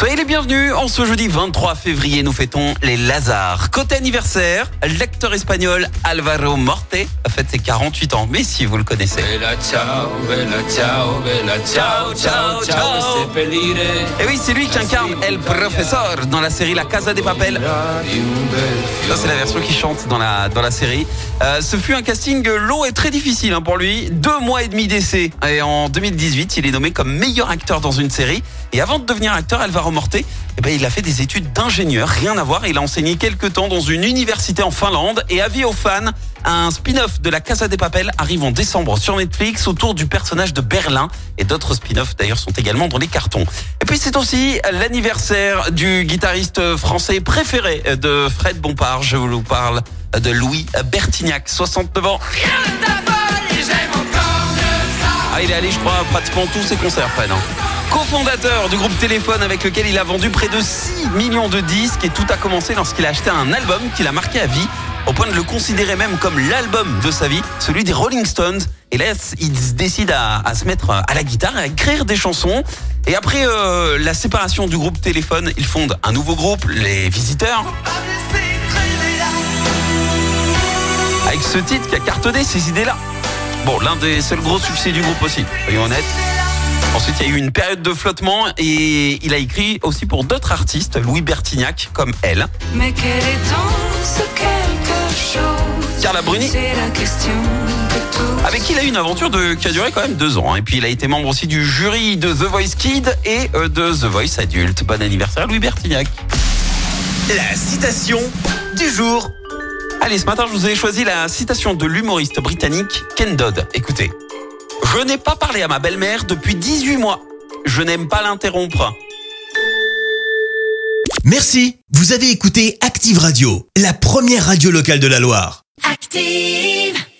Soyez les bienvenus. En ce jeudi 23 février, nous fêtons les Lazars. Côté anniversaire, l'acteur espagnol Alvaro Morte a fait ses 48 ans. Mais si vous le connaissez. Bella ciao, bella ciao, bella ciao, ciao, ciao, seppellire Et oui, c'est lui qui incarne El Professor dans la série La Casa de Papel. Ça, c'est la version qui chante dans la, dans la série. Euh, ce fut un casting long et très difficile hein, pour lui. Deux mois et demi d'essai. Et en 2018, il est nommé comme meilleur acteur dans une série. Et avant de devenir acteur, Alvaro Eh ben, il a fait des études d'ingénieur. Rien à voir. Il a enseigné quelques temps dans une université en Finlande. Et avis aux fans, un spin-off de La Casa de Papel arrive en décembre sur Netflix autour du personnage de Berlin. Et d'autres spin-offs d'ailleurs sont également dans les cartons. Et puis c'est aussi l'anniversaire du guitariste français préféré de Fred Bompard. Je vous parle de Louis Bertignac, 69 ans. Ah, il est allé, je crois, à pratiquement tous ses concerts, Fred. hein. Co-fondateur du groupe Téléphone avec lequel il a vendu près de 6 millions de disques et tout a commencé lorsqu'il a acheté un album qu'il a marqué à vie au point de le considérer même comme l'album de sa vie, celui des Rolling Stones. Et là, il décide à, se mettre à la guitare à écrire des chansons. Et après euh, la séparation du groupe Téléphone, il fonde un nouveau groupe, les Visiteurs. Avec ce titre qui a cartonné ces idées-là. Bon, l'un des seuls gros succès du groupe aussi, soyons honnêtes. Ensuite, il y a eu une période de flottement et il a écrit aussi pour d'autres artistes, Louis Bertignac, comme elle. Mais quel est donc ce quelque chose? Carla Bruni. C'est la question Avec qui il a eu une aventure de, qui a duré quand même deux ans. hein. Et puis, il a été membre aussi du jury de The Voice Kid et euh, de The Voice Adulte. Bon anniversaire, Louis Bertignac. La citation du jour. Allez, ce matin, je vous ai choisi la citation de l'humoriste britannique Ken Dodd. Écoutez. Je n'ai pas parlé à ma belle-mère depuis 18 mois. Je n'aime pas l'interrompre. Merci, vous avez écouté Active Radio, la première radio locale de la Loire. Active.